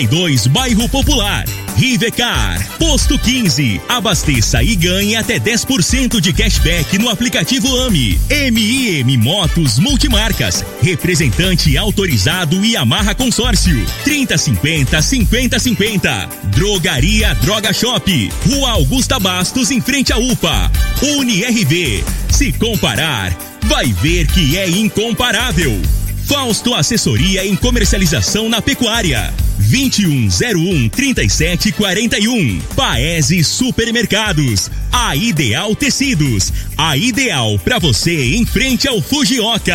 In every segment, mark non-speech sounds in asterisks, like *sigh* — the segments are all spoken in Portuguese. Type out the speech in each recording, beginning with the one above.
72, Bairro Popular. Rivecar. Posto 15. Abasteça e ganhe até 10% de cashback no aplicativo AMI. MIM Motos Multimarcas. Representante autorizado e amarra consórcio. 3050 5050. Drogaria Droga Shop. Rua Augusta Bastos, em frente à UPA. UniRV. Se comparar, vai ver que é incomparável. Fausto Assessoria em Comercialização na Pecuária. 2101 3741. Paese Supermercados. A Ideal Tecidos. A ideal para você em frente ao Fujioka.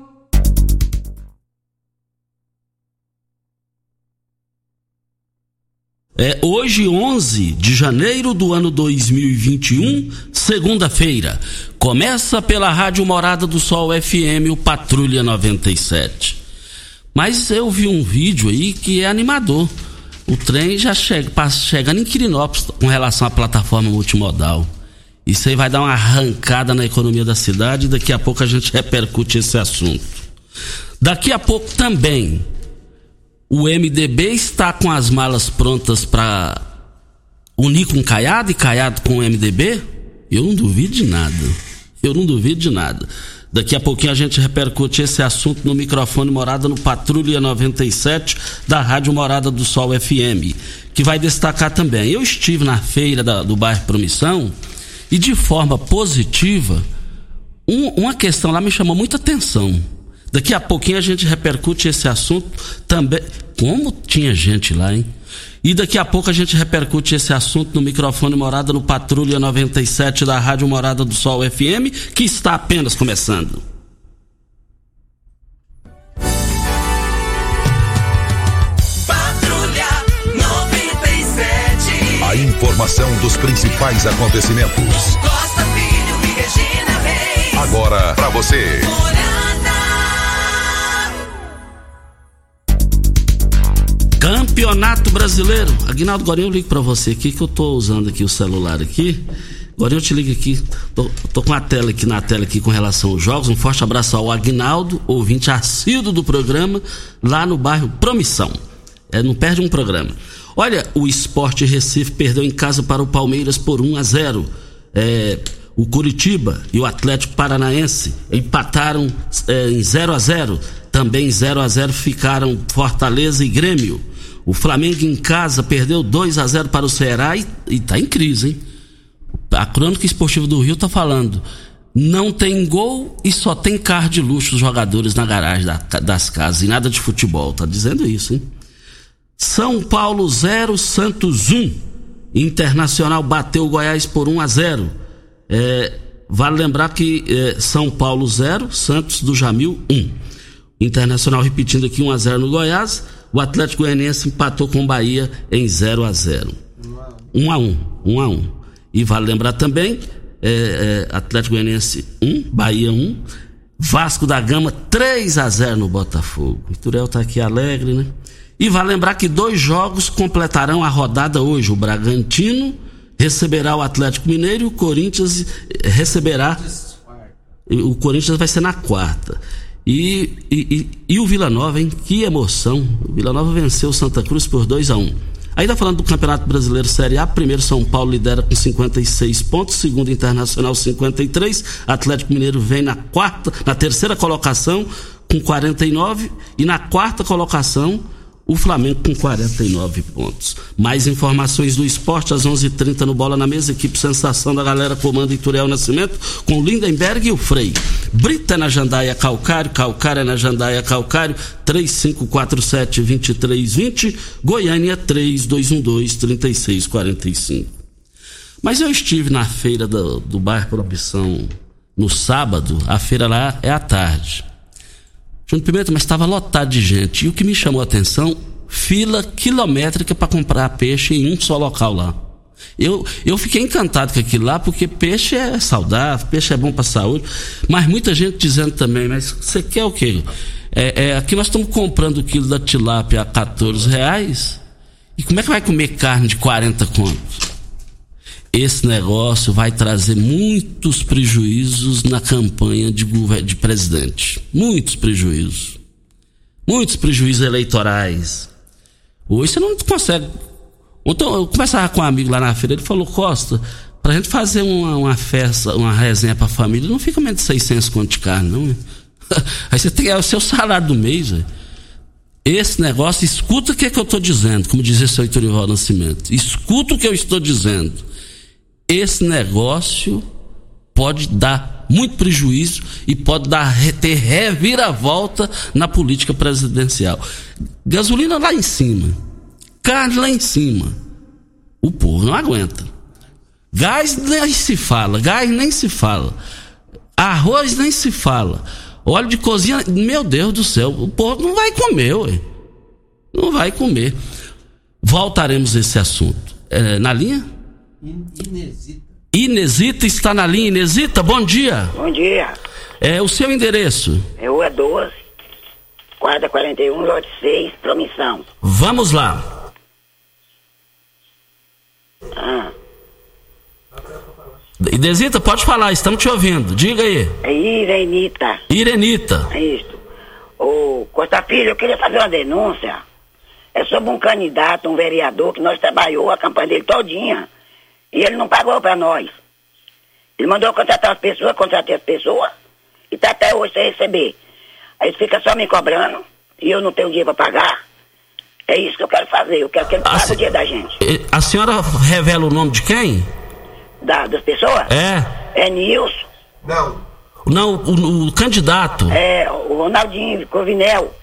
É hoje, 11 de janeiro do ano 2021, segunda-feira. Começa pela Rádio Morada do Sol FM, o Patrulha 97. Mas eu vi um vídeo aí que é animador. O trem já chega, chegando em Quirinópolis com relação à plataforma multimodal. Isso aí vai dar uma arrancada na economia da cidade e daqui a pouco a gente repercute esse assunto. Daqui a pouco também o MDB está com as malas prontas para unir com Caiado e Caiado com o MDB? Eu não duvido de nada. Eu não duvido de nada. Daqui a pouquinho a gente repercute esse assunto no microfone Morada no Patrulha 97 da Rádio Morada do Sol FM, que vai destacar também. Eu estive na feira da, do bairro Promissão e de forma positiva, um, uma questão lá me chamou muita atenção. Daqui a pouquinho a gente repercute esse assunto também. Como tinha gente lá, hein? E daqui a pouco a gente repercute esse assunto no microfone Morada no Patrulha 97 da Rádio Morada do Sol FM, que está apenas começando. Patrulha 97. A informação dos principais acontecimentos. Costa Filho e Regina Reis. Agora para você. Campeonato Brasileiro. Aguinaldo, agora eu ligo para você aqui que eu tô usando aqui o celular aqui. Agora eu te ligo aqui. Tô, tô, com a tela aqui na tela aqui com relação aos jogos. Um forte abraço ao Aguinaldo, ouvinte assíduo do programa, lá no bairro Promissão. É, não perde um programa. Olha, o Esporte Recife perdeu em casa para o Palmeiras por 1 a 0. É, o Curitiba e o Atlético Paranaense empataram é, em 0 a 0. Também 0 a 0 ficaram Fortaleza e Grêmio. O Flamengo em casa perdeu 2 a 0 para o Ceará e, está em crise, hein? A crônica esportiva do Rio tá falando. Não tem gol e só tem carro de luxo os jogadores na garagem da, das casas e nada de futebol. Tá dizendo isso, hein? São Paulo 0, Santos 1. Internacional bateu o Goiás por 1 a 0. É, vale lembrar que é, São Paulo 0, Santos do Jamil 1. Internacional repetindo aqui 1 a 0 no Goiás. O Atlético Goianiense empatou com o Bahia em 0 a 0 1 a 1 1 a 1 E vale lembrar também, é, é, Atlético Goianiense 1, Bahia 1, Vasco da Gama 3 a 0 no Botafogo. O Turel tá aqui alegre, né? E vale lembrar que dois jogos completarão a rodada hoje. O Bragantino receberá o Atlético Mineiro e o Corinthians receberá. O Corinthians vai ser na quarta. E, e, e, o Vila Nova, hein? Que emoção! O Vila Nova venceu o Santa Cruz por 2 a 1 um. Ainda falando do Campeonato Brasileiro Série A, primeiro São Paulo lidera com 56 pontos, segundo Internacional 53, Atlético Mineiro vem na quarta, na terceira colocação com 49 e na quarta colocação o Flamengo com 49 pontos. Mais informações do esporte às 11:30 h 30 no Bola na Mesa. Equipe Sensação da galera comanda Ituriel Nascimento com Lindenberg e o Frei. Brita na Jandaia Calcário, Calcária na Jandaia Calcário, 3547-2320, Goiânia 3212-3645. Mas eu estive na feira do, do bairro Proibição no sábado, a feira lá é à tarde. Júnior Pimenta, mas estava lotado de gente. E o que me chamou a atenção, fila quilométrica para comprar peixe em um só local lá. Eu, eu fiquei encantado com aquilo lá, porque peixe é saudável, peixe é bom para saúde, mas muita gente dizendo também, mas você quer o quê? É, é, aqui nós estamos comprando o quilo da tilápia a 14 reais, e como é que vai comer carne de 40 contos? Esse negócio vai trazer muitos prejuízos na campanha de, de presidente. Muitos prejuízos. Muitos prejuízos eleitorais. Hoje você não consegue. Então, eu conversava com um amigo lá na feira, ele falou: Costa, pra gente fazer uma, uma festa, uma resenha pra família, não fica menos de 600 conto de carne, não. *laughs* Aí você tem é o seu salário do mês, véio. Esse negócio, escuta o que, é que eu estou dizendo, como dizia seu Itorival Nascimento. Escuta o que eu estou dizendo esse negócio pode dar muito prejuízo e pode dar ter reviravolta na política presidencial. Gasolina lá em cima, carne lá em cima. O povo não aguenta. Gás nem se fala, gás nem se fala. Arroz nem se fala. Óleo de cozinha, meu Deus do céu, o povo não vai comer, ué. Não vai comer. Voltaremos a esse assunto. É, na linha? Inesita. Inesita está na linha. Inesita, bom dia. Bom dia. É o seu endereço? É Rua 12, quadra 41, lote 6, promissão. Vamos lá. Ah. Inesita, pode falar, estamos te ouvindo. Diga aí. É Irenita. Irenita. É isso. Ô, Costa Filho, eu queria fazer uma denúncia. É sobre um candidato, um vereador, que nós trabalhou a campanha dele todinha. E ele não pagou para nós. Ele mandou contratar as pessoas, contratei as pessoas, e está até hoje sem receber. Aí fica só me cobrando, e eu não tenho dinheiro para pagar. É isso que eu quero fazer, eu quero que ele pague o dia da gente. A senhora revela o nome de quem? Da, das pessoas? É. É Nilson. Não. Não, o, o candidato. É, o Ronaldinho Covinel.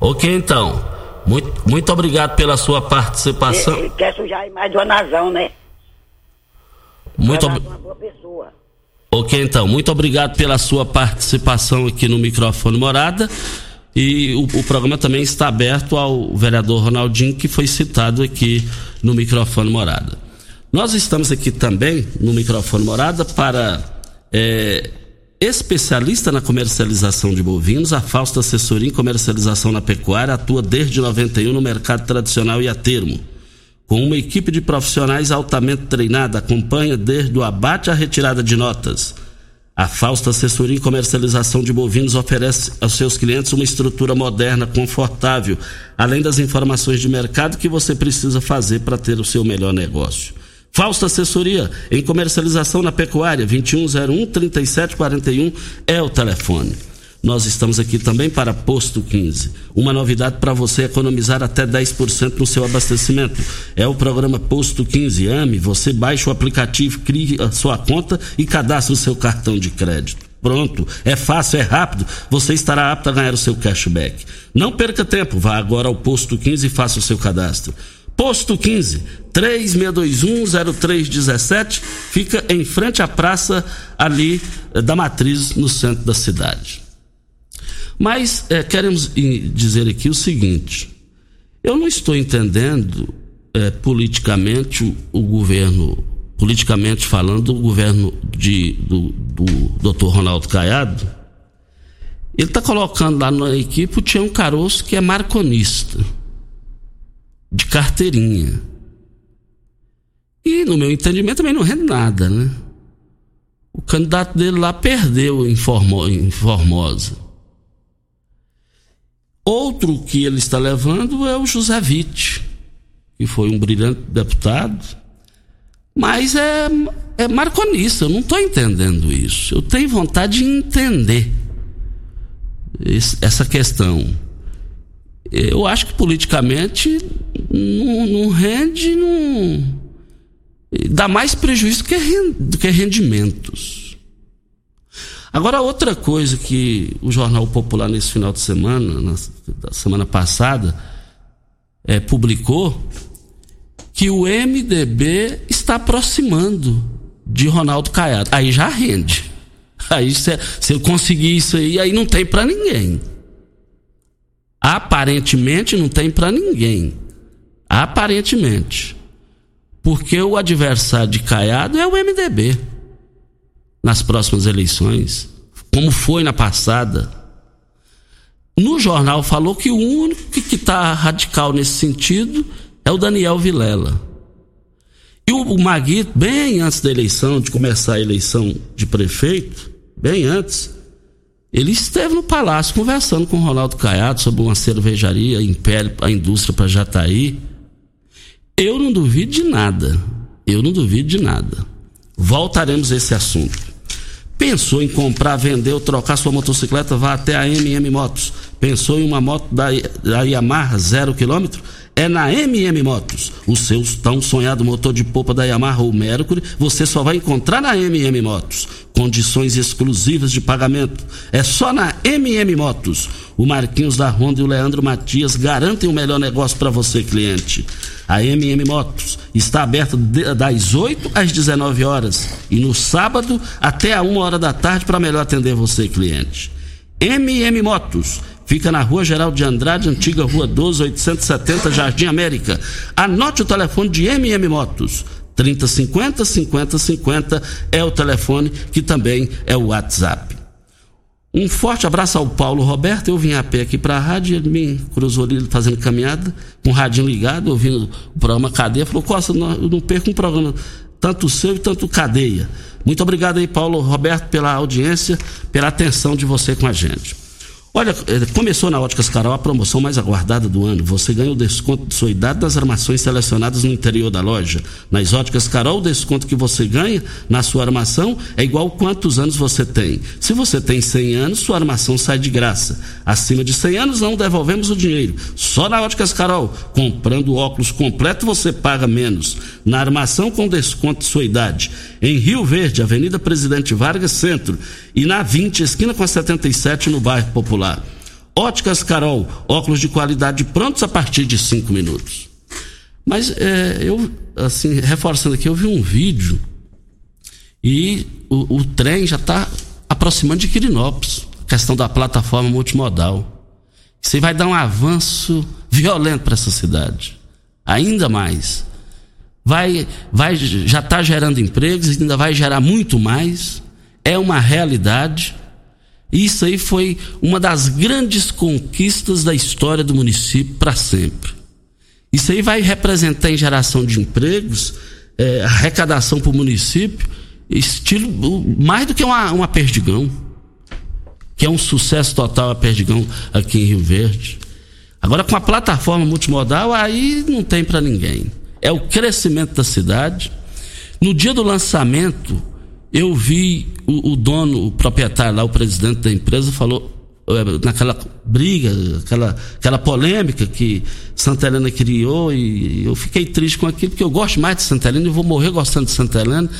Ok, então. Muito, muito obrigado pela sua participação. Ele, ele quer sujar mais de uma nação, né? Muito Pra ob... dar uma boa pessoa. Ok, então. Muito obrigado pela sua participação aqui no microfone Morada. E o, o, programa também está aberto ao vereador Ronaldinho, que foi citado aqui no microfone Morada. Nós estamos aqui também no microfone Morada para é, Especialista na comercialização de bovinos, a Fausta Assessoria em Comercialização na Pecuária atua desde 91 no mercado tradicional e a termo. Com uma equipe de profissionais altamente treinada, acompanha desde o abate à retirada de notas. A Fausta Assessoria em Comercialização de Bovinos oferece aos seus clientes uma estrutura moderna, confortável, além das informações de mercado que você precisa fazer para ter o seu melhor negócio. Fausta Assessoria em Comercialização na Pecuária, 2101-3741 é o telefone. Nós estamos aqui também para Posto 15. Uma novidade para você economizar até 10% no seu abastecimento. É o programa Posto 15. Ame, você baixa o aplicativo, crie a sua conta e cadastre o seu cartão de crédito. Pronto, é fácil, é rápido, você estará apto a ganhar o seu cashback. Não perca tempo, vá agora ao Posto 15 e faça o seu cadastro. Posto 15, 36210317, fica em frente à praça ali eh, da Matriz, no centro da cidade. Mas é, queremos dizer aqui o seguinte: eu não estou entendendo é, politicamente o, o, governo, politicamente falando, o governo de, do, do Dr. Ronaldo Caiado. Ele está colocando lá na equipe o Tião Caroço, que é marconista de carteirinha. E, no meu entendimento, também não rende nada, né? O candidato dele lá perdeu em, Formo, em Formosa. Outro que ele está levando é o José Witt, que foi um brilhante deputado, mas é, é marconista. Eu não estou entendendo isso. Eu tenho vontade de entender esse, essa questão. Eu acho que politicamente não, não rende, não, dá mais prejuízo do que rendimentos. Agora, outra coisa que o Jornal Popular, nesse final de semana, na semana passada, é, publicou, que o MDB está aproximando de Ronaldo Caiado. Aí já rende. Aí se, se eu conseguir isso aí, aí não tem para ninguém. Aparentemente não tem para ninguém. Aparentemente. Porque o adversário de Caiado é o MDB. Nas próximas eleições. Como foi na passada. No jornal falou que o único que está radical nesse sentido é o Daniel Vilela. E o, Maguito, bem antes da eleição, de começar a eleição de prefeito, bem antes, ele esteve no palácio conversando com Ronaldo Caiado sobre uma cervejaria, Império, a indústria para Jataí. Eu não duvido de nada. Eu não duvido de nada. Voltaremos a esse assunto. Pensou em comprar, vender ou trocar sua motocicleta? Vá até a MM Motos. Pensou em uma moto da, da Yamaha zero quilômetro? É na MM Motos. O seu tão sonhado motor de polpa da Yamaha ou Mercury, você só vai encontrar na MM Motos. Condições exclusivas de pagamento. É só na MM Motos. O Marquinhos da Honda e o Leandro Matias garantem o melhor negócio para você, cliente. A MM Motos está aberta das 8 às 19 horas e no sábado até a 1 hora da tarde para melhor atender você, cliente. MM Motos fica na Rua Geral de Andrade, antiga Rua 12, 870, Jardim América. Anote o telefone de MM Motos. 3050 5050 é o telefone que também é o WhatsApp. Um forte abraço ao Paulo Roberto. Eu vim a pé aqui para a rádio, ele me cruzou ali fazendo caminhada, com o radinho ligado, ouvindo o programa Cadeia. Falou: Costa, eu não perco um programa, tanto seu e tanto Cadeia. Muito obrigado aí, Paulo Roberto, pela audiência, pela atenção de você com a gente. Olha, eh, começou na Óticas Carol a promoção mais aguardada do ano. Você ganha o desconto de sua idade das armações selecionadas no interior da loja. Nas Óticas Carol, o desconto que você ganha na sua armação é igual quantos anos você tem. Se você tem 100 anos, sua armação sai de graça. Acima de 100 anos, não devolvemos o dinheiro. Só na Óticas Carol. Comprando óculos completo, você paga menos. Na armação, com desconto de sua idade. Em Rio Verde, Avenida Presidente Vargas Centro. E na 20, esquina com a 77, no bairro Popular. Óticas Carol, óculos de qualidade prontos a partir de cinco minutos. Mas é, eu, assim, reforçando aqui, eu vi um vídeo e o, o trem já está aproximando de Quirinópolis, questão da plataforma multimodal. Isso vai dar um avanço violento para essa cidade. Ainda mais. Vai, vai, já está gerando empregos, ainda vai gerar muito mais. É uma realidade. Isso aí foi uma das grandes conquistas da história do município para sempre. Isso aí vai representar em geração de empregos, é, arrecadação para o município, estilo mais do que uma, uma perdigão, que é um sucesso total a perdigão aqui em Rio Verde. Agora com a plataforma multimodal aí não tem para ninguém. É o crescimento da cidade. No dia do lançamento, eu vi o, o, dono, o proprietário lá, o presidente da empresa, falou é, naquela briga, aquela, aquela polêmica que Santa Helena criou, e eu fiquei triste com aquilo, porque eu gosto mais de Santa Helena e vou morrer gostando de Santa Helena.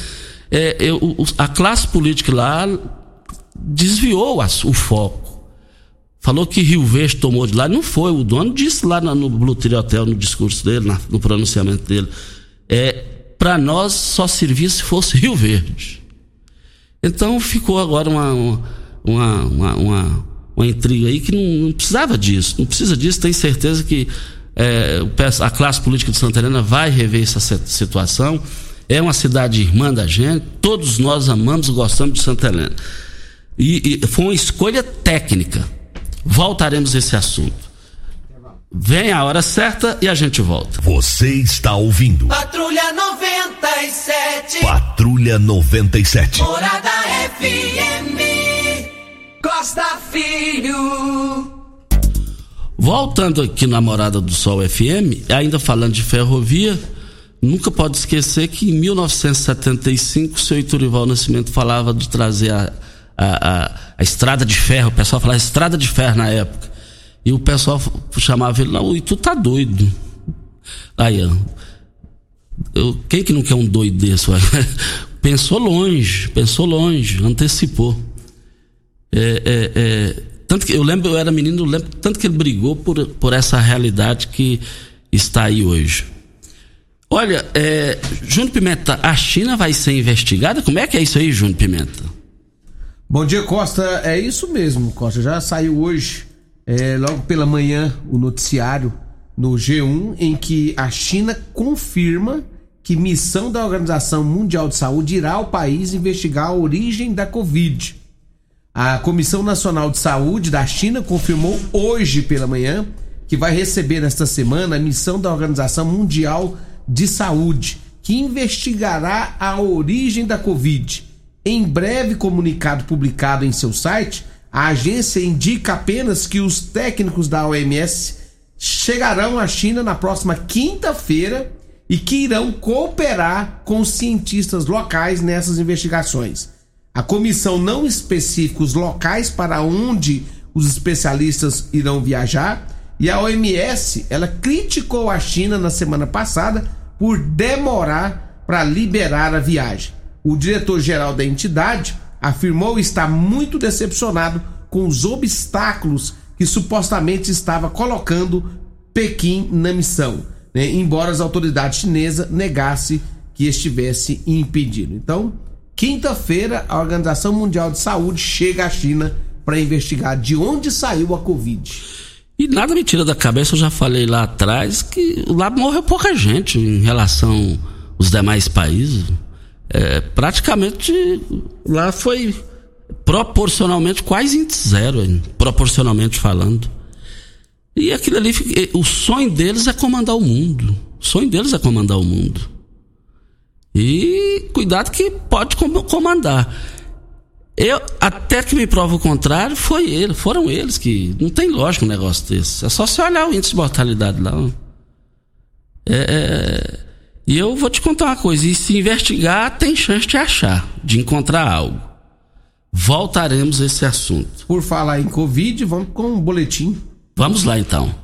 É, eu, a classe política lá desviou o foco. Falou que Rio Verde tomou de lá. Não foi, o dono disse lá no, Blue Tree Hotel, no discurso dele, no pronunciamento dele. É, para nós só servia se fosse Rio Verde. Então ficou agora uma, uma, uma, uma, uma intriga aí que não, não, precisava disso. Não precisa disso, tenho certeza que é, a classe política de Santa Helena vai rever essa situação. É uma cidade irmã da gente, todos nós amamos e gostamos de Santa Helena. E, e foi uma escolha técnica. Voltaremos a esse assunto. Vem a hora certa e a gente volta. Você está ouvindo. Patrulha 97. Patrulha 97. Morada FM. Costa Filho. Voltando aqui na Morada do Sol FM, ainda falando de ferrovia, nunca pode esquecer que em 1975 o seu Iturival Nascimento falava de trazer a, a, a, a estrada de ferro, o pessoal falava estrada de ferro na época. E o pessoal chamava ele lá, e tu tá doido. Aí. Eu, quem que não quer um doido desse? *laughs* pensou longe, pensou longe, antecipou. É, é, é, tanto que eu lembro, eu era menino, eu lembro tanto que ele brigou por, por essa realidade que está aí hoje. Olha, é, Júnior Pimenta, a China vai ser investigada? Como é que é isso aí, Júnior Pimenta? Bom dia, Costa. É isso mesmo, Costa. Já saiu hoje, é, logo pela manhã, o noticiário no G1, em que a China confirma que missão da Organização Mundial de Saúde irá ao país investigar a origem da Covid. A Comissão Nacional de Saúde da China confirmou hoje pela manhã que vai receber nesta semana a missão da Organização Mundial de Saúde, que investigará a origem da Covid. Em breve comunicado publicado em seu site, a agência indica apenas que os técnicos da OMS chegarão à China na próxima quinta-feira e que irão cooperar com cientistas locais nessas investigações. A comissão não especifica os locais para onde os especialistas irão viajar e a OMS ela criticou a China na semana passada por demorar para liberar a viagem. O diretor-geral da entidade afirmou estar muito decepcionado com os obstáculos que supostamente estava colocando Pequim na missão né, embora as autoridades chinesas negassem que estivesse impedido. Então, quinta-feira, a Organização Mundial de Saúde chega à China para investigar de onde saiu a Covid. E nada me tira da cabeça, eu já falei lá atrás que lá morreu pouca gente em relação aos demais países. É, praticamente lá foi proporcionalmente quase índice zero, proporcionalmente falando. E aquilo ali, o sonho deles é comandar o mundo. O sonho deles é comandar o mundo. E cuidado que pode comandar. Eu, até que me prova o contrário, foi ele, foram eles que. Não tem lógica um negócio desse. É só você olhar o índice de mortalidade lá. É, é, e eu vou te contar uma coisa: e se investigar, tem chance de achar, de encontrar algo. Voltaremos a esse assunto. Por falar em Covid, vamos com um boletim Vamos lá então.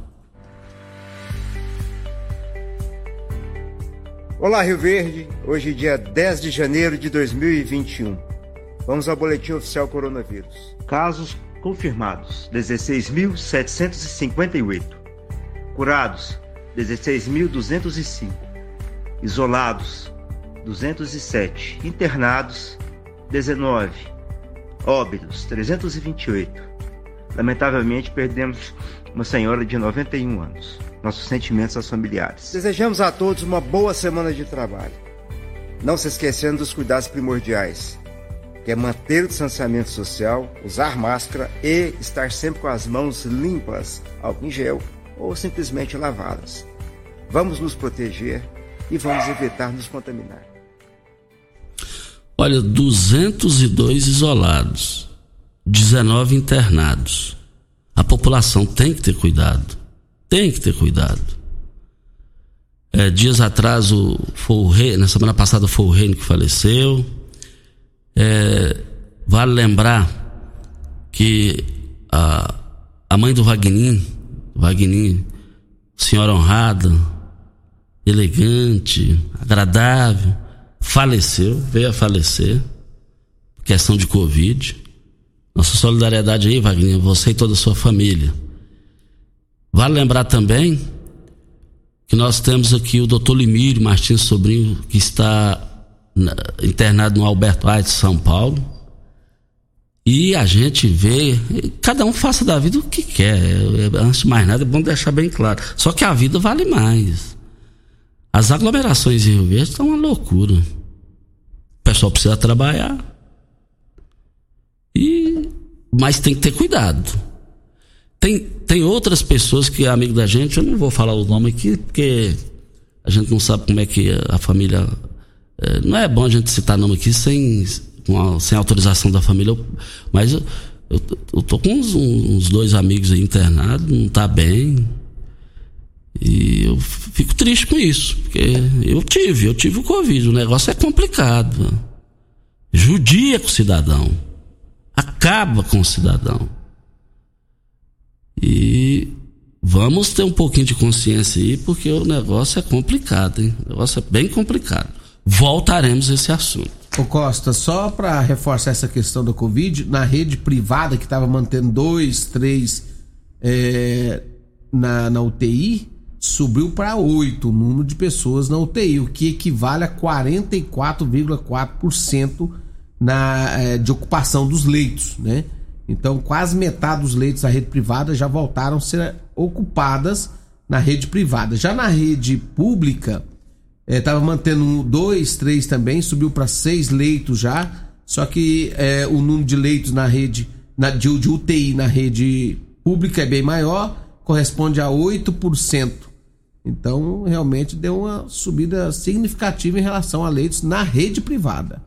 Olá, Rio Verde. Hoje, dia 10 de janeiro de 2021. Vamos ao boletim oficial coronavírus. Casos confirmados: 16.758. Curados: 16.205. Isolados: 207. Internados: 19. Óbitos: 328. Lamentavelmente, perdemos uma senhora de 91 anos. Nossos sentimentos aos familiares. Desejamos a todos uma boa semana de trabalho. Não se esquecendo dos cuidados primordiais, que é manter o distanciamento social, usar máscara e estar sempre com as mãos limpas, álcool em gel ou simplesmente lavá-las. Vamos nos proteger e vamos evitar nos contaminar. Olha, 202 isolados, 19 internados. A população tem que ter cuidado. Tem que ter cuidado. É, dias atrás o, foi o rei, na semana passada foi o reino que faleceu. É, vale lembrar que a, a mãe do Wagner, Wagner, senhora honrada, elegante, agradável, faleceu, veio a falecer, questão de Covid. Nossa solidariedade aí, Wagner, você e toda a sua família. Vale lembrar também que nós temos aqui o doutor Limírio Martins Sobrinho, que está internado no Alberto Einstein, São Paulo. E a gente vê, cada um faça da vida o que quer. Antes de mais nada, é bom deixar bem claro. Só que a vida vale mais. As aglomerações em Rio Verde estão uma loucura. O pessoal precisa trabalhar. E, mas tem que ter cuidado. Tem, tem outras pessoas que é amigo da gente, eu não vou falar o nome aqui, porque a gente não sabe como é que a família. É, não é bom a gente citar nome aqui sem, a, sem autorização da família, mas eu, eu, eu tô com uns, uns, dois amigos aí internados, não tá bem. E eu fico triste com isso, porque eu tive, eu tive o Covid, o negócio é complicado. Judia com o cidadão. acaba com o cidadão. E vamos ter um pouquinho de consciência aí, porque o negócio é complicado, hein? O negócio é bem complicado. Voltaremos a esse assunto. Ô Costa, só para reforçar essa questão da Covid, na rede privada que estava mantendo dois, três é, na, na UTI, subiu para oito o número de pessoas na UTI, o que equivale a 44,4% na é, de ocupação dos leitos, né? Então, quase metade dos leitos da rede privada já voltaram a ser ocupadas na rede privada. Já na rede pública, estava é, mantendo dois, três também, subiu para seis leitos já. Só que é, o número de leitos na rede na, de, de UTI na rede pública é bem maior, corresponde a 8%. Então, realmente deu uma subida significativa em relação a leitos na rede privada.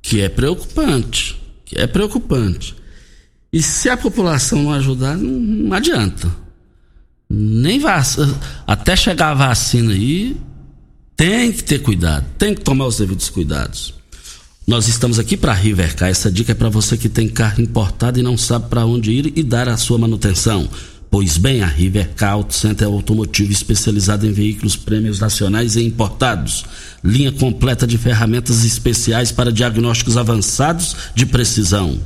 Que é preocupante. Que é preocupante. E se a população não ajudar, não, não adianta. Nem vacina, até chegar a vacina aí, tem que ter cuidado, tem que tomar os devidos cuidados. Nós estamos aqui para Rivercar. Essa dica é para você que tem carro importado e não sabe para onde ir e dar a sua manutenção. Pois bem, a Rivercar Auto Center é automotivo especializado em veículos prêmios nacionais e importados. Linha completa de ferramentas especiais para diagnósticos avançados de precisão.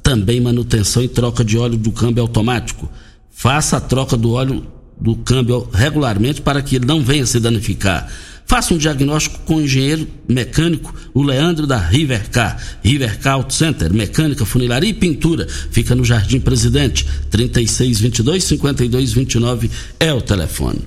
Também manutenção e troca de óleo do câmbio automático. Faça a troca do óleo do câmbio regularmente para que ele não venha se danificar. Faça um diagnóstico com o engenheiro mecânico, o Leandro da Rivercar. Rivercar Auto Center, mecânica, funilaria e pintura. Fica no Jardim Presidente, 3622 5229 é o telefone.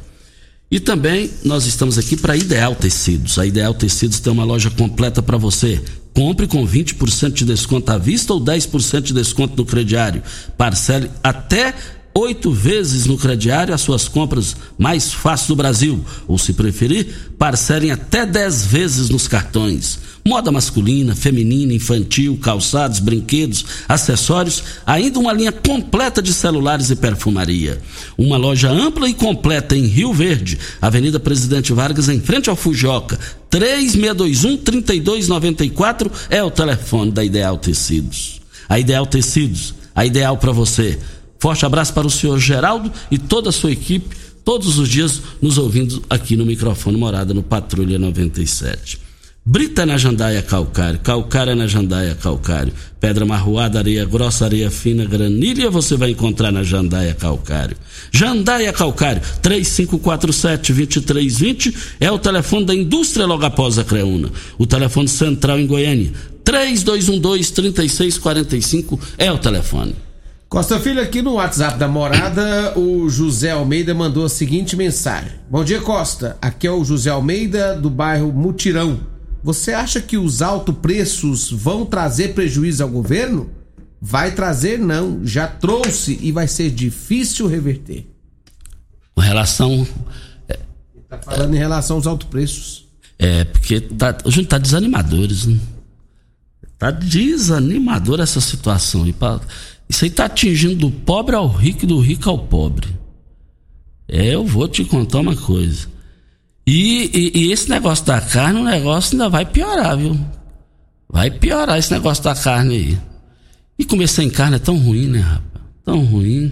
E também nós estamos aqui para Ideal Tecidos. A Ideal Tecidos tem uma loja completa para você. Compre com 20% de desconto à vista ou 10% de desconto no crediário. Parcele até oito vezes no crediário as suas compras mais fáceis do Brasil. Ou, se preferir, parcelem até dez vezes nos cartões. Moda masculina, feminina, infantil, calçados, brinquedos, acessórios, ainda uma linha completa de celulares e perfumaria. Uma loja ampla e completa em Rio Verde, Avenida Presidente Vargas, em frente ao Fujoca. 3621-3294 é o telefone da Ideal Tecidos. A Ideal Tecidos, a ideal para você. Forte abraço para o senhor Geraldo e toda a sua equipe, todos os dias nos ouvindo aqui no microfone Morada no Patrulha 97. Brita na jandaia calcário, calcária na jandaia calcário, pedra marroada, areia grossa, areia fina, granilha você vai encontrar na jandaia calcário. Jandaia calcário, 3547-2320 é o telefone da indústria logo após a Creuna. O telefone central em Goiânia, 3212-3645 é o telefone. Costa Filho, aqui no WhatsApp da morada, o José Almeida mandou a seguinte mensagem: Bom dia, Costa. Aqui é o José Almeida, do bairro Mutirão. Você acha que os altos preços vão trazer prejuízo ao governo? Vai trazer, não. Já trouxe e vai ser difícil reverter. Com relação. Tá falando é, em relação aos altos preços. É, porque tá, a gente tá desanimadores, né? Tá desanimador essa situação. aí. Isso aí tá atingindo do pobre ao rico e do rico ao pobre. É, eu vou te contar uma coisa. E, e, e, esse negócio da carne, o negócio ainda vai piorar, viu? Vai piorar esse negócio da carne aí. E comer sem carne é tão ruim, né, rapaz? Tão ruim.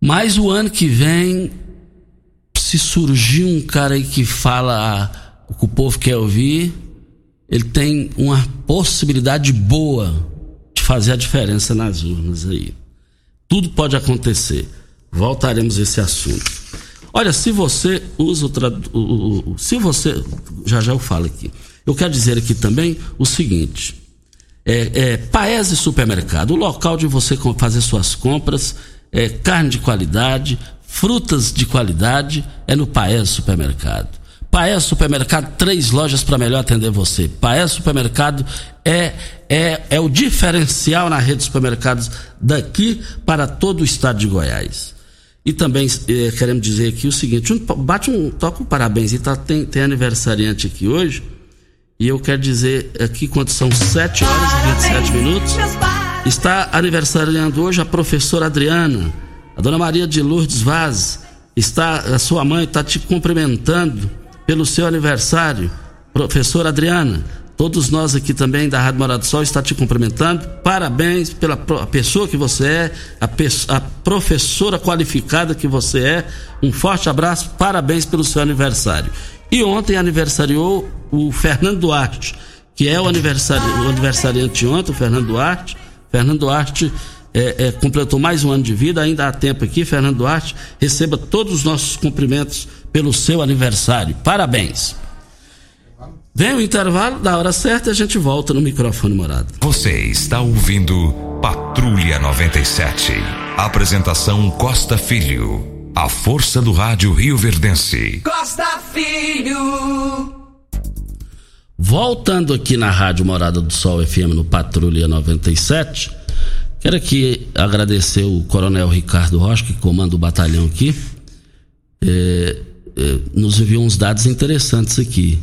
Mas o ano que vem, se surgir um cara aí que fala o que o povo quer ouvir, ele tem uma possibilidade boa fazer a diferença nas urnas aí. Tudo pode acontecer. Voltaremos a esse assunto. Olha, se você usa o, trad... o, se você já já eu falo aqui. Eu quero dizer aqui também o seguinte: é, é Paese Supermercado, o local de você fazer suas compras, é, carne de qualidade, frutas de qualidade, é no Paese Supermercado. Paes Supermercado, três lojas para melhor atender você. Paes Supermercado é, é, é o diferencial na rede de supermercados daqui para todo o estado de Goiás. E também eh, queremos dizer aqui o seguinte: um, bate um, toca um parabéns, e tá, tem, tem aniversariante aqui hoje. E eu quero dizer aqui, quando são 7 horas e 27 minutos, está aniversariando hoje a professora Adriana, a dona Maria de Lourdes Vaz. Está, a sua mãe está te cumprimentando pelo seu aniversário, professora Adriana. Todos nós aqui também da Rádio Morada do Sol está te cumprimentando. Parabéns pela pessoa que você é, a, a, professora qualificada que você é. Um forte abraço, parabéns pelo seu aniversário. E ontem aniversariou o Fernando Duarte, que é o, aniversário, o aniversariante ontem, o Fernando Duarte. Fernando Duarte é, é, completou mais um ano de vida, ainda há tempo aqui. Fernando Duarte, receba todos os nossos cumprimentos pelo seu aniversário. Parabéns. Vem o intervalo, da hora certa a gente volta no microfone morado. Você está ouvindo Patrulha 97. Apresentação Costa Filho. A força do rádio Rio Verdense. Costa Filho. Voltando aqui na Rádio Morada do Sol FM no Patrulha 97, quero aqui agradecer o Coronel Ricardo Rocha, que comanda o batalhão aqui. É, é, nos enviou uns dados interessantes aqui.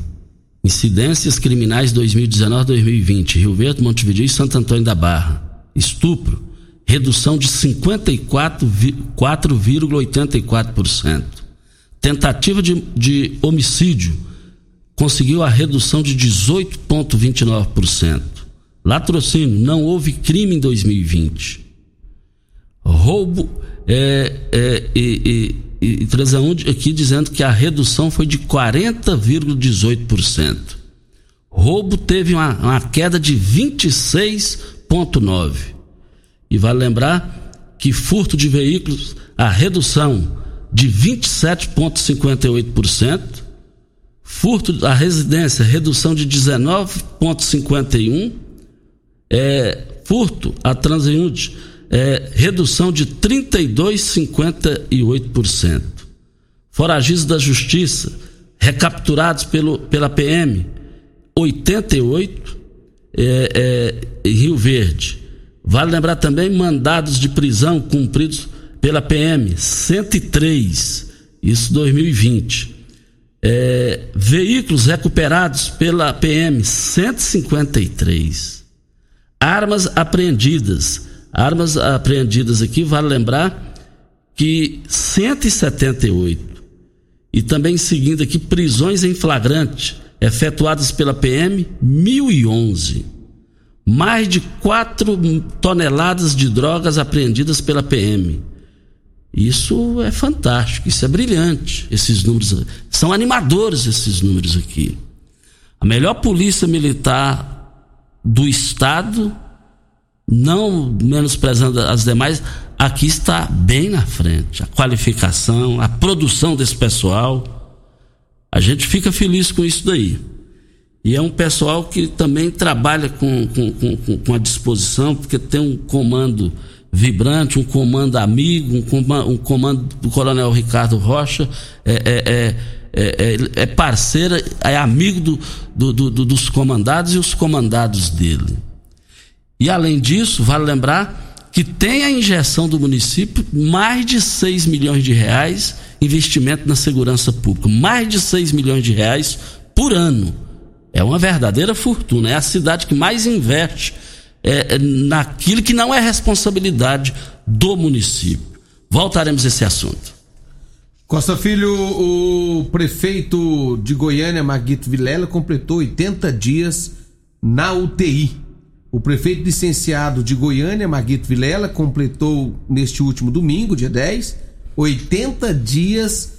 Incidências criminais 2019-2020, Rio Verde, Montevideo e Santo Antônio da Barra. Estupro, redução de 54,84%. Tentativa de, de homicídio, conseguiu a redução de 18,29%. Latrocínio, não houve crime em 2020. Roubo, é, é, e, e, e Transaún aqui dizendo que a redução foi de 40,18%. Roubo teve uma, uma queda de 26,9%. E vale lembrar que furto de veículos, a redução de 27,58%. Furto da residência, redução de 19,51%. É, furto a transeunte, é, redução de 32,58%. Foragidos da Justiça, recapturados pelo, pela PM, 88 é, é, em Rio Verde. Vale lembrar também mandados de prisão cumpridos pela PM, 103, isso 2020. É, veículos recuperados pela PM, 153. Armas apreendidas, Armas apreendidas aqui, vale lembrar que 178. E também seguindo aqui, prisões em flagrante efetuadas pela PM, 1011. Mais de 4 toneladas de drogas apreendidas pela PM. Isso é fantástico, isso é brilhante. Esses números são animadores esses números aqui. A melhor polícia militar do estado não menosprezando as demais, aqui está bem na frente. A qualificação, a produção desse pessoal. A gente fica feliz com isso daí. E é um pessoal que também trabalha com, com, com, com a disposição, porque tem um comando vibrante, um comando amigo, um comando, um comando do Coronel Ricardo Rocha, é, é, é, é, parceiro, é amigo do, do, do, dos comandados e os comandados dele. E além disso, vale lembrar que tem a injeção do município mais de 6 milhões de reais investimento na segurança pública, mais de 6 milhões de reais por ano. É uma verdadeira fortuna, é a cidade que mais investe é, é naquilo que não é responsabilidade do município. Voltaremos a esse assunto. Costa Filho, o prefeito de Goiânia, Maguito Vilela, completou 80 dias na UTI. O prefeito licenciado de Goiânia, Maguito Vilela, completou neste último domingo, dia 10, 80 dias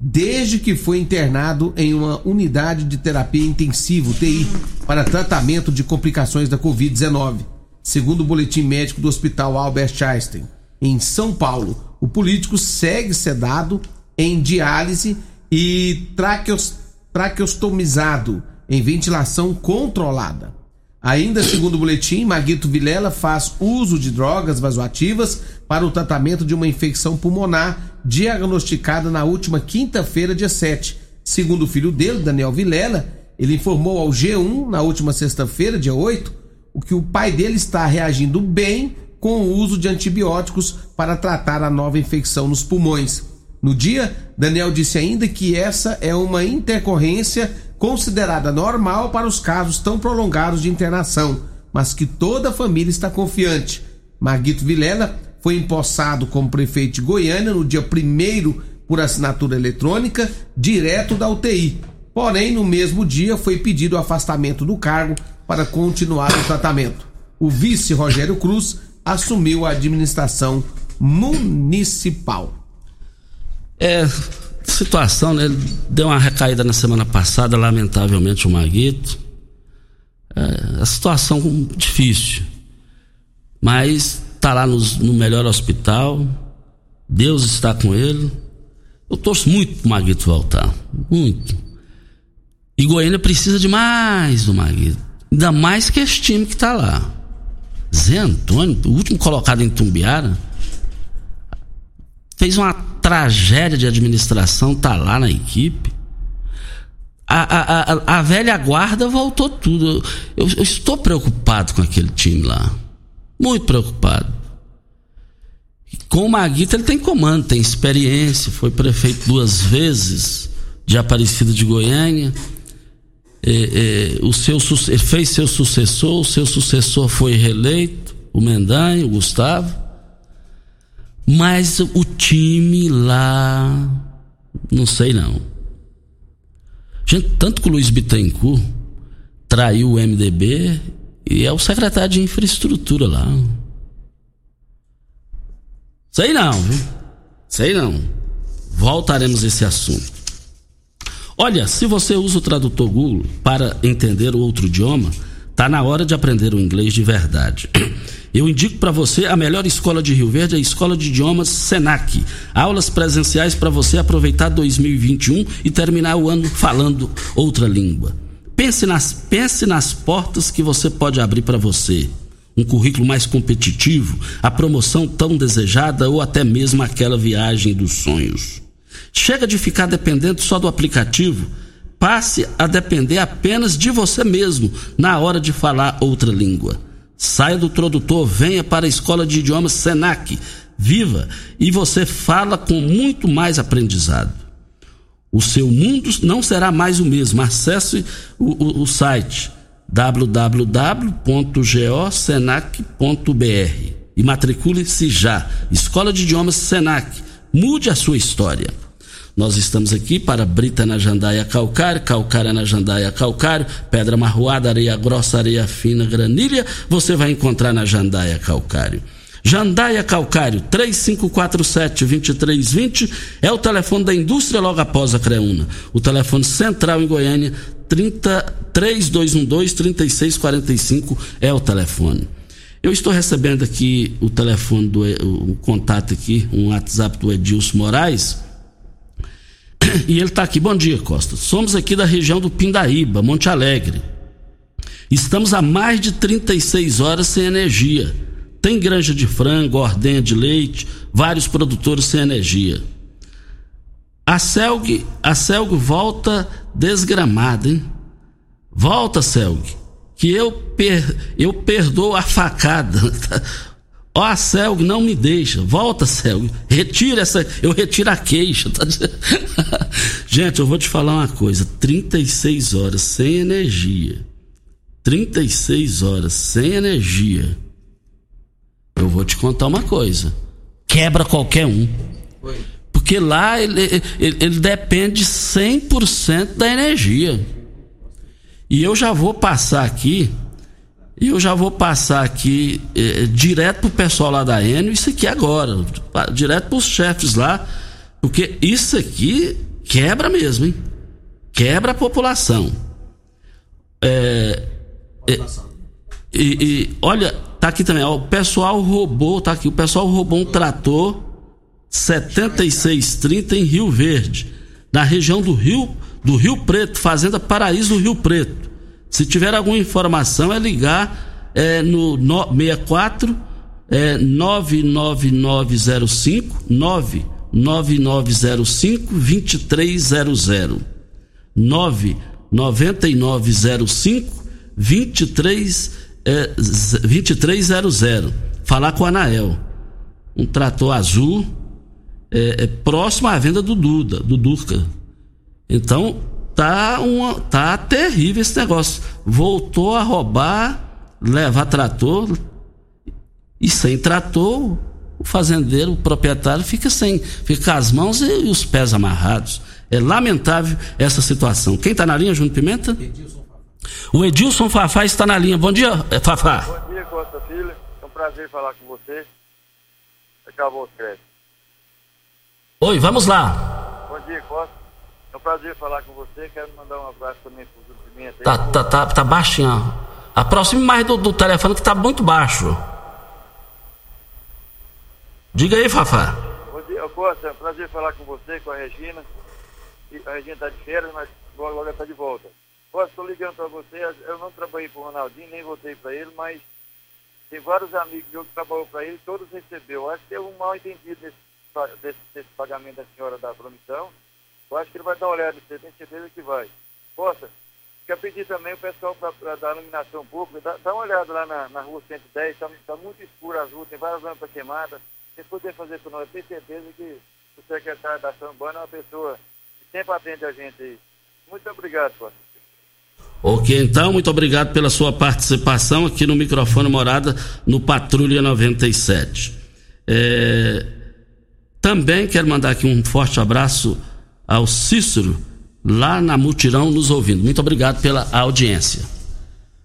desde que foi internado em uma unidade de terapia intensiva, UTI, para tratamento de complicações da Covid-19. Segundo o boletim médico do Hospital Albert Einstein, em São Paulo, o político segue sedado em diálise e traqueos, traqueostomizado em ventilação controlada. Ainda segundo o boletim, Maguito Vilela faz uso de drogas vasoativas para o tratamento de uma infecção pulmonar diagnosticada na última quinta-feira, dia 7. Segundo o filho dele, Daniel Vilela, ele informou ao G1 na última sexta-feira, dia 8, o que o pai dele está reagindo bem com o uso de antibióticos para tratar a nova infecção nos pulmões. No dia, Daniel disse ainda que essa é uma intercorrência considerada normal para os casos tão prolongados de internação, mas que toda a família está confiante. Maguito Vilela foi empossado como prefeito de Goiânia no dia 1 por assinatura eletrônica, direto da UTI. Porém, no mesmo dia foi pedido o afastamento do cargo para continuar o tratamento. O vice Rogério Cruz assumiu a administração municipal. É, situação, né? Deu uma recaída na semana passada, lamentavelmente, o Maguito. É, a situação difícil. Mas tá lá no, no melhor hospital. Deus está com ele. Eu torço muito pro Maguito voltar. Muito. E Goiânia precisa de mais do Maguito. Ainda mais que esse time que tá lá. Zé Antônio, o último colocado em Tumbiara, fez uma tragédia de administração, tá lá na equipe. A, a, a, a velha guarda voltou tudo. Eu, eu, estou preocupado com aquele time lá. Muito preocupado. Com o Maguito ele tem comando, tem experiência, foi prefeito duas vezes de Aparecida de Goiânia. É, é, o seu, fez seu sucessor, o seu sucessor foi reeleito, o Mendanha, o Gustavo. Mas o time lá, não sei não. Gente, tanto que o Luiz Bittencourt traiu o MDB e é o secretário de infraestrutura lá. Sei não, viu? Sei não. Voltaremos a esse assunto. Olha, se você usa o tradutor Google para entender o outro idioma, tá na hora de aprender o inglês de verdade. Eu indico para você a melhor escola de Rio Verde, a Escola de Idiomas Senac. Aulas presenciais para você aproveitar 2021 e terminar o ano falando outra língua. Pense nas, pense nas portas que você pode abrir para você. Um currículo mais competitivo, a promoção tão desejada ou até mesmo aquela viagem dos sonhos. Chega de ficar dependendo só do aplicativo. Passe a depender apenas de você mesmo na hora de falar outra língua. Saia do tradutor, venha para a Escola de Idiomas Senac. Viva e você fala com muito mais aprendizado. O seu mundo não será mais o mesmo. Acesse o, o, o site www.gosenac.br e matricule-se já. Escola de Idiomas Senac. Mude a sua história. Nós estamos aqui para Brita na Jandaia Calcário, Calcária na Jandaia Calcário, Pedra Marroada, Areia Grossa, Areia Fina, Granilha, você vai encontrar na Jandaia Calcário. Jandaia Calcário, 3547-2320 é o telefone da indústria logo após a Creuna. O telefone central em Goiânia, 3212-3645 é o telefone. Eu estou recebendo aqui o telefone do o contato aqui, um WhatsApp do Edilson Moraes e ele está aqui. Bom dia, Costa. Somos aqui da região do Pindaíba, Monte Alegre. Estamos há mais de 36 horas sem energia. Tem granja de frango, ordenha de leite, vários produtores sem energia. A Celg, a Celg volta desgramada, hein? Volta, Celg, que eu, per, eu perdoo a facada. *laughs* Ó, a Celg não me deixa. Volta, Celg. Retira essa. Eu retiro a queixa. Tá *laughs* Gente, eu vou te falar uma coisa: 36 horas sem energia. 36 horas sem energia. Eu vou te contar uma coisa. Quebra qualquer um. Porque lá ele, ele, ele depende 100% da energia. E eu já vou passar aqui e eu já vou passar aqui é, direto pro pessoal lá da Enio, isso aqui agora, direto pros chefes lá, porque isso aqui quebra mesmo, hein? Quebra a população. É, é, e, e, olha, tá aqui também, ó, o pessoal roubou, tá aqui, o pessoal roubou um trator 7630 em Rio Verde, na região do Rio, do Rio Preto, Fazenda Paraíso do Rio Preto. Se tiver alguma informação, é ligar é, no, no 64 é, 99905 99905 2300 99905 23 é, 2300 falar com o Anael. Um trator azul é, é, próximo à venda do Duda do Durca. Então tá, uma, tá terrível esse negócio. Voltou a roubar, levar trator. E sem trator, o fazendeiro, o proprietário, fica sem. Fica com as mãos e, e os pés amarrados. É lamentável essa situação. Quem está na linha, Júnior Pimenta? O Edilson Fafá está na linha. Bom dia, eh, Fafá. Bom dia, Costa Filho. É um prazer falar com você. Acabou o crédito. Oi, vamos lá. Bom dia, Costa. Prazer falar com você. Quero mandar um abraço também para Júlio Pimenta. Tá, tá, tá, tá baixinho. Aproxime mais do, do telefone que tá muito baixo. Diga aí, Fafá. Bom dia, Costa. É um prazer falar com você, com a Regina. A Regina está de férias, mas logo, logo está de volta. Costa, estou ligando para você. Eu não trabalhei para o Ronaldinho, nem votei para ele, mas tem vários amigos meus que trabalhou para ele, todos recebeu. Acho que teve um mal entendido nesse, desse, desse pagamento da senhora da promissão. Eu acho que ele vai dar uma olhada, você tem certeza que vai. Costa, quero pedir também o pessoal para dar iluminação pública, dá, dá, uma olhada lá na, na rua 110, está tá muito escuro as ruas, tem várias lâmpadas queimadas. Se puder fazer por nós, eu tenho certeza que o secretário da urbana é uma pessoa que sempre atende a gente aí. Muito obrigado, Costa. Ok, então, muito obrigado pela sua participação aqui no microfone Morada no Patrulha 97. É, também quero mandar aqui um forte abraço ao Cícero, lá na Mutirão, nos ouvindo. Muito obrigado pela audiência.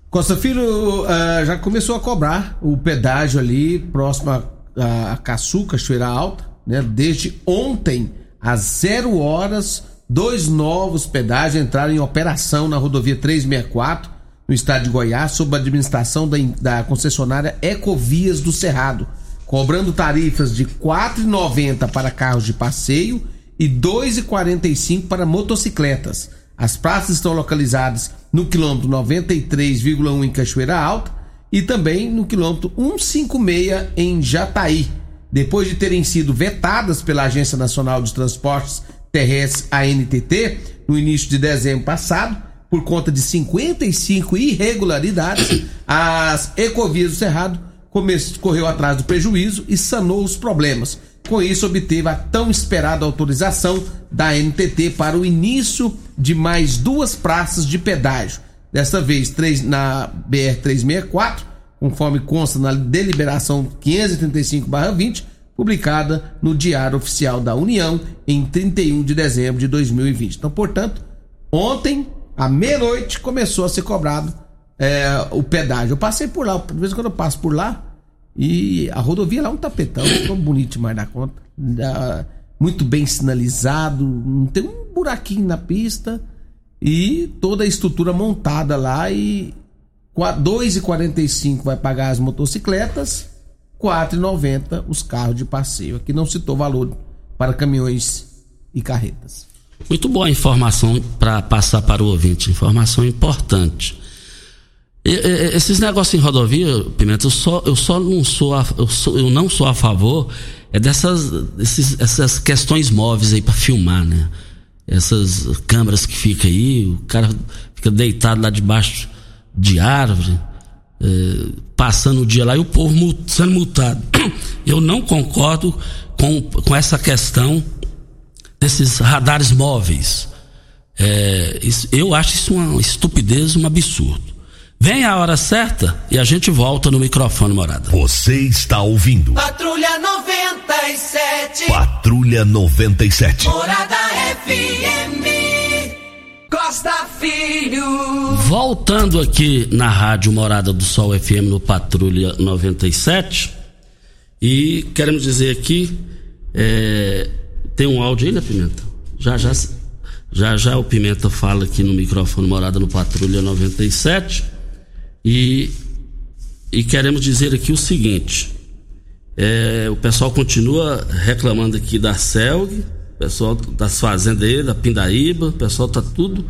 Costa Filho uh, já começou a cobrar o pedágio ali próximo a, a Caçuca, Cachoeira Alta, né? Desde ontem, às zero horas Dois novos pedágios entraram em operação na rodovia 364, no estado de Goiás, sob a administração da, da concessionária Ecovias do Cerrado, cobrando tarifas de R$ 4,90 para carros de passeio e R$ 2,45 para motocicletas. As praças estão localizadas no quilômetro 93,1 em Cachoeira Alta e também no quilômetro 156 em Jataí. Depois de terem sido vetadas pela Agência Nacional de Transportes terrestre ANTT no início de dezembro passado, por conta de 55 irregularidades, as Ecovias do Cerrado correu atrás do prejuízo e sanou os problemas. Com isso, obteve a tão esperada autorização da ANTT para o início de mais duas praças de pedágio. Desta vez, três, na BR-364, conforme consta na deliberação 535-20, publicada no Diário Oficial da União em 31 de dezembro de 2020. Então, portanto, ontem, à meia-noite, começou a ser cobrado é, o pedágio. Eu passei por lá, de vez em quando eu passo por lá, e a rodovia lá é um tapetão, ficou bonito demais da conta. muito bem sinalizado, não tem um buraquinho na pista e toda a estrutura montada lá e 2,45 vai pagar as motocicletas 4,90 os carros de passeio. Aqui não citou valor para caminhões e carretas. Muito boa informação para passar para o ouvinte, informação importante. Esses negócios em rodovia, Pimenta, eu só, eu só não sou a, eu, sou, eu não sou a favor é dessas esses, essas questões móveis aí para filmar, né? Essas câmeras que fica aí, o cara fica deitado lá debaixo de árvore eh, passando o dia lá e o povo sendo multado. *coughs* Eu não concordo com, com essa questão desses radares móveis. É, isso, eu acho isso uma estupidez, um absurdo. Vem a hora certa e a gente volta no microfone, morada. Você está ouvindo. Patrulha 97. Patrulha 97. Morada FM. Costa Filho. Voltando aqui na Rádio Morada do Sol FM no Patrulha 97. E queremos dizer aqui. É, tem um áudio aí, né, Pimenta? Já já, já já o Pimenta fala aqui no microfone Morada no Patrulha 97. E, e queremos dizer aqui o seguinte. É, o pessoal continua reclamando aqui da CELG pessoal das fazendas aí, da Pindaíba, o pessoal tá tudo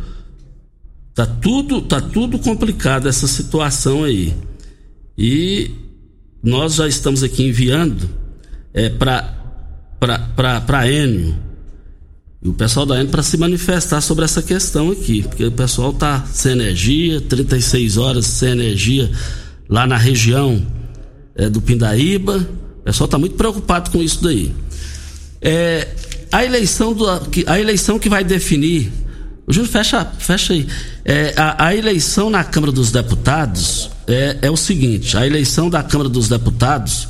tá tudo tá tudo complicado essa situação aí. E nós já estamos aqui enviando é para Enio e o pessoal da Enio para se manifestar sobre essa questão aqui, porque o pessoal tá sem energia, 36 horas sem energia lá na região é, do Pindaíba. O pessoal tá muito preocupado com isso daí. É, a eleição, do, a eleição que vai definir. O Júlio, fecha, fecha aí. É, a, a, eleição na Câmara dos Deputados é, é, o seguinte: a eleição da Câmara dos Deputados,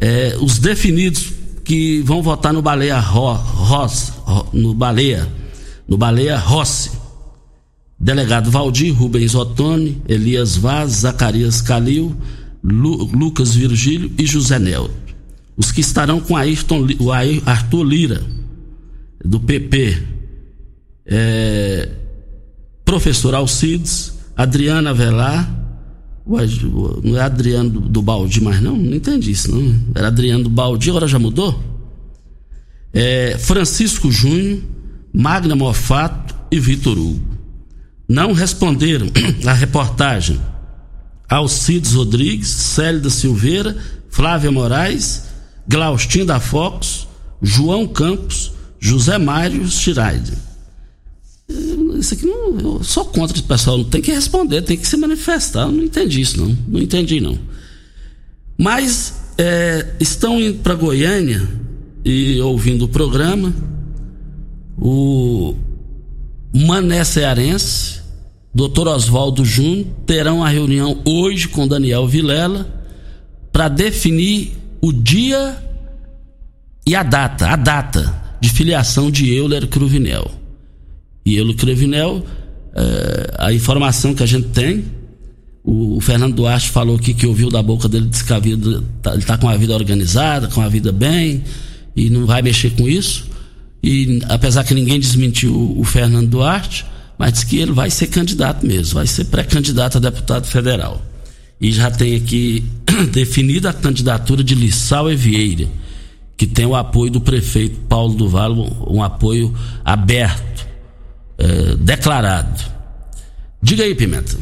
é, os definidos que vão votar no Baleia Ro, Ros, no Baleia, no Baleia Rossi. Delegado Valdir, Rubens Ottoni, Elias Vaz, Zacarias Calil, Lu, Lucas Virgílio e José Nel. Os que estarão com Ayrton, o Arthur Lira, do PP, é, professor Alcides, Adriana Velar, não é Adriano do, Baldi mais não? Não entendi isso não. Era Adriano do Baldi, agora já mudou? É, Francisco Júnior, Magna Mofato e Vitor Hugo. Não responderam *clears throat* à reportagem Alcides Rodrigues, Célida Silveira, Flávia Moraes, Glaustin da Fox, João Campos, José Mário Schiraide. Isso aqui não. Eu sou contra esse pessoal, não tem que responder, tem que se manifestar. Eu não entendi isso, não. Não entendi, não. Mas é, estão indo para Goiânia e ouvindo o programa. O Mané Cearense, Dr. Oswaldo Júnior, terão a reunião hoje com Daniel Vilela para definir o dia e a data, a data de filiação de Euler Cruvinel. E Euler Cruvinel, é, a informação que a gente tem, o, Fernando Duarte falou aqui que ouviu da boca dele, disse que a vida, tá, ele está com a vida organizada, com a vida bem, e não vai mexer com isso. E apesar que ninguém desmentiu o, Fernando Duarte, mas disse que ele vai ser candidato mesmo, vai ser pré-candidato a deputado federal. E já tem aqui *clears throat* definida a candidatura de Lissau Evieira que tem o apoio do prefeito Paulo do Vale, um apoio aberto, é, declarado. Diga aí, Pimenta.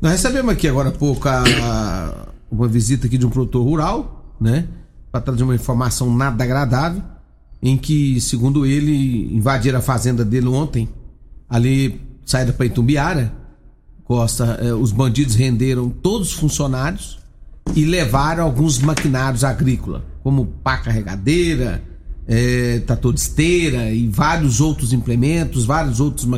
Nós recebemos aqui agora há pouco a, uma visita aqui de um produtor rural, né? Para trazer uma informação nada agradável, em que, segundo ele, invadiram a fazenda dele ontem, ali saída para Itumbiara, Costa, eh, os bandidos renderam todos os funcionários e levaram alguns maquinários agrícolas como pá carregadeira, é, trator de esteira e vários outros implementos, vários outros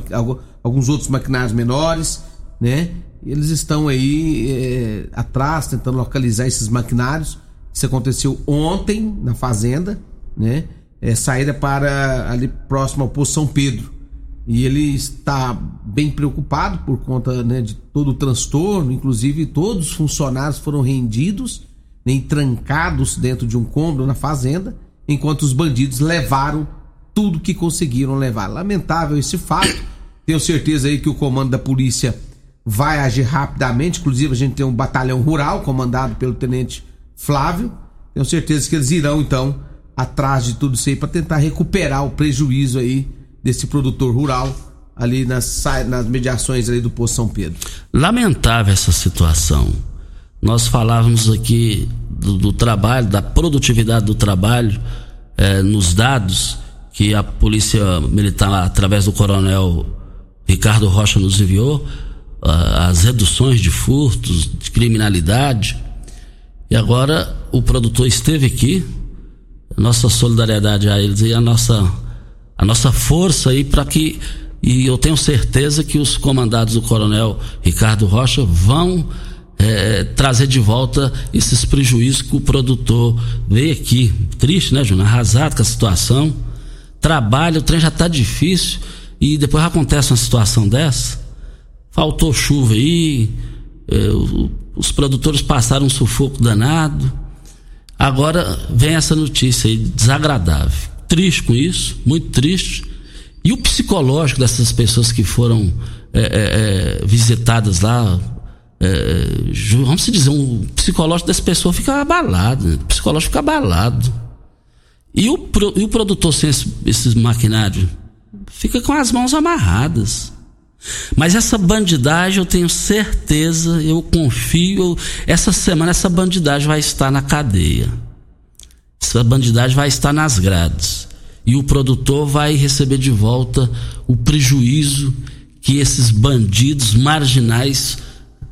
alguns outros maquinários menores, né? Eles estão aí é, atrás tentando localizar esses maquinários. Isso aconteceu ontem na fazenda, né? É, saída para ali próximo ao Poço São Pedro. E ele está bem preocupado por conta né, de todo o transtorno, inclusive todos os funcionários foram rendidos nem trancados dentro de um cômodo na fazenda, enquanto os bandidos levaram tudo que conseguiram levar. Lamentável esse fato. Tenho certeza aí que o comando da polícia vai agir rapidamente. Inclusive, a gente tem um batalhão rural comandado pelo tenente Flávio. Tenho certeza que eles irão, então, atrás de tudo isso aí para tentar recuperar o prejuízo aí desse produtor rural ali nas, nas mediações ali do Poço São Pedro. Lamentável essa situação nós falávamos aqui do, do trabalho, da produtividade do trabalho, eh, nos dados que a Polícia Militar, através do Coronel Ricardo Rocha, nos enviou, as reduções de furtos, de criminalidade. E agora o produtor esteve aqui, nossa solidariedade a eles e a nossa, a nossa força aí para que. E eu tenho certeza que os comandados do Coronel Ricardo Rocha vão é, trazer de volta esses prejuízos que o produtor veio aqui. Triste, né, Júnior? Arrasado com a situação. Trabalha, o trem já está difícil e depois acontece uma situação dessa. Faltou chuva aí, é, os produtores passaram um sufoco danado. Agora vem essa notícia aí desagradável. Triste com isso, muito triste. E o psicológico dessas pessoas que foram é, é, é visitadas lá, é, vamos dizer, um psicológico dessa pessoa fica abalado, né? o psicológico fica abalado. E o, e o produtor sem esse, esses maquinários fica com as mãos amarradas. Mas essa bandidagem eu tenho certeza, eu confio, essa semana essa bandidagem vai estar na cadeia. Essa bandidagem vai estar nas grades. E o produtor vai receber de volta o prejuízo que esses bandidos marginais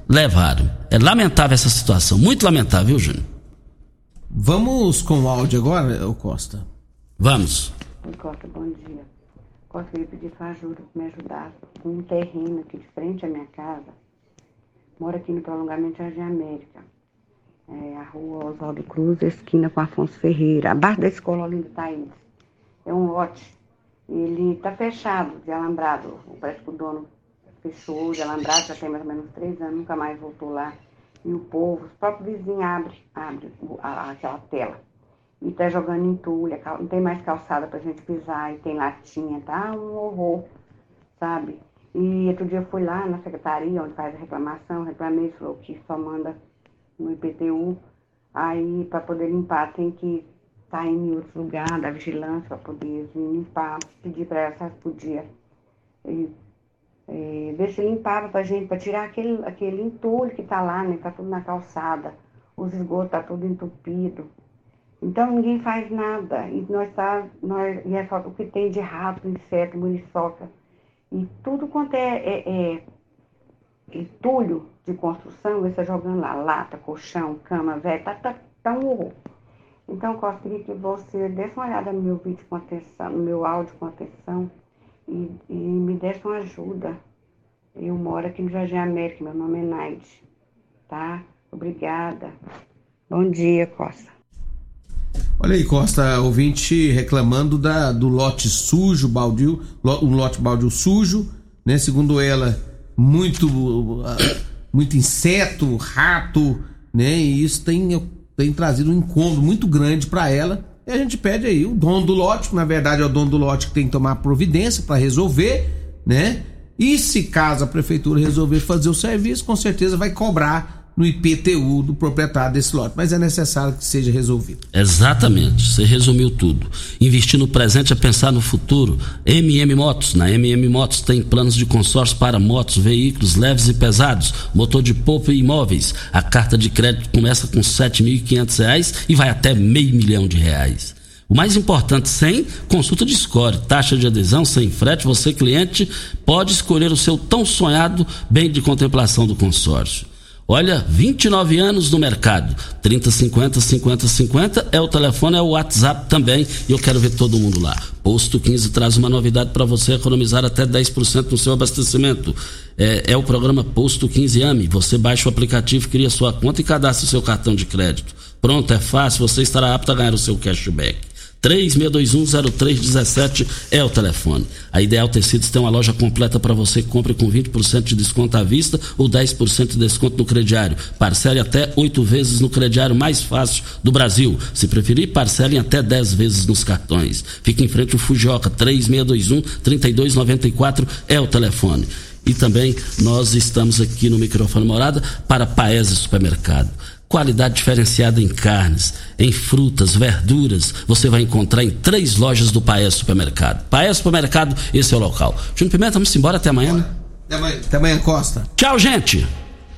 levaram. É lamentável essa situação, muito lamentável, viu, Júnior? Vamos com o áudio agora, Costa? Vamos. Oi, Costa, bom dia. Costa, eu ia pedir para ajuda para me ajudar com um terreno aqui de frente à minha casa. Moro aqui no prolongamento Jardim América. É a rua Oswaldo Cruz, esquina com Afonso Ferreira, abaixo da escola Olinda Thaís. É um lote Ele está fechado, de alambrado. Parece que o dono fechou de alambrado, já tem mais ou menos três anos, nunca mais voltou lá. E o povo, os próprios vizinhos abrem abre aquela tela. E tá jogando entulho, não tem mais calçada pra gente pisar, e tem latinha, tá um horror, sabe? E outro dia eu fui lá na secretaria, onde faz a reclamação, reclamei, falou que só manda no IPTU. Aí, para poder limpar, tem que estar tá em outro lugar da vigilância para poder limpar. Pedi para ela se podia e, e, ver se limpava para gente, para tirar aquele, aquele entulho que está lá, né? Tá tudo na calçada, os esgotos tá tudo entupido. Então ninguém faz nada. E nós tá, nós, e é só o que tem de rato, inseto, muriçoca. E tudo quanto é, é, é entulho de construção, você jogando lá, lata, colchão, cama, velho, tá, tá, tá um horror. Então, eu gostaria que você desse uma olhada no meu vídeo com atenção, no meu áudio com atenção e, e me desse uma ajuda. Eu moro aqui no Jardim América, meu nome é Naide, tá? Obrigada. Bom dia, Costa. Olha aí, Costa, ouvinte reclamando da, do lote sujo, baldio, um lote baldio sujo, né? Segundo ela, muito, muito inseto, rato, né? E isso tem, tem trazido um incômodo muito grande para ela. E a gente pede aí o dono do lote, na verdade é o dono do lote que tem que tomar providência para resolver, né? E se caso a prefeitura resolver fazer o serviço, com certeza vai cobrar no IPTU do proprietário desse lote, mas é necessário que seja resolvido. Exatamente, você resumiu tudo. Investir no presente é pensar no futuro. MM Motos, na MM Motos tem planos de consórcio para motos, veículos leves e pesados, motor de polpa e imóveis. A carta de crédito começa com R$ 7.500 e vai até meio milhão de reais. O mais importante, sem consulta de score, taxa de adesão, sem frete, você cliente pode escolher o seu tão sonhado bem de contemplação do consórcio. Olha, 29 anos no mercado. 3050 5050 é o telefone, é o WhatsApp também. E eu quero ver todo mundo lá. Posto 15 traz uma novidade para você economizar até 10% no seu abastecimento. É, é, o programa Posto 15 AME. Você baixa o aplicativo, cria sua conta e cadastra o seu cartão de crédito. Pronto, é fácil, você estará apto a ganhar o seu cashback. 36210317 é o telefone. A Ideal Tecidos tem uma loja completa para você. Compre com 20% de desconto à vista ou 10% de desconto no crediário. Parcele até oito vezes no crediário mais fácil do Brasil. Se preferir, parcelem até 10 vezes nos cartões. Fique em frente ao Fujioka 3621-3294 é o telefone. E também nós estamos aqui no microfone morada para Paese Supermercado Qualidade diferenciada em carnes, em frutas, verduras, você vai encontrar em três lojas do Paes Supermercado. Paes Supermercado, esse é o local. Júnior Pimenta, vamos embora até amanhã. Né? Até amanhã, até amanhã Costa. Tchau, gente.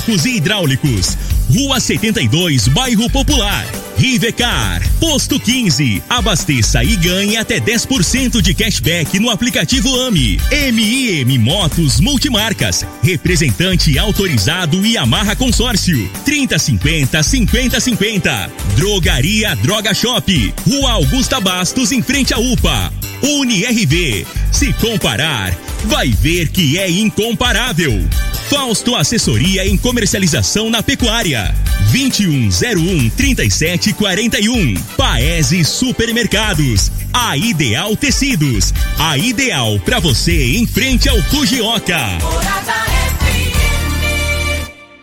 elétricos e hidráulicos. Rua 72, Bairro Popular. Rivecar, posto 15. Abasteça e ganhe até 10% de cashback no aplicativo AMI. MIM Motos Multimarcas. Representante autorizado e amarra consórcio. 3050 5050. Drogaria Droga Shop. Rua Augusta Bastos, em frente à UPA. UniRV. Se comparar, vai ver que é incomparável. Fausto Assessoria em Comercialização na Pecuária. 2101 3741. Paese Supermercados. A Ideal Tecidos. A ideal para você em frente ao Fujioka.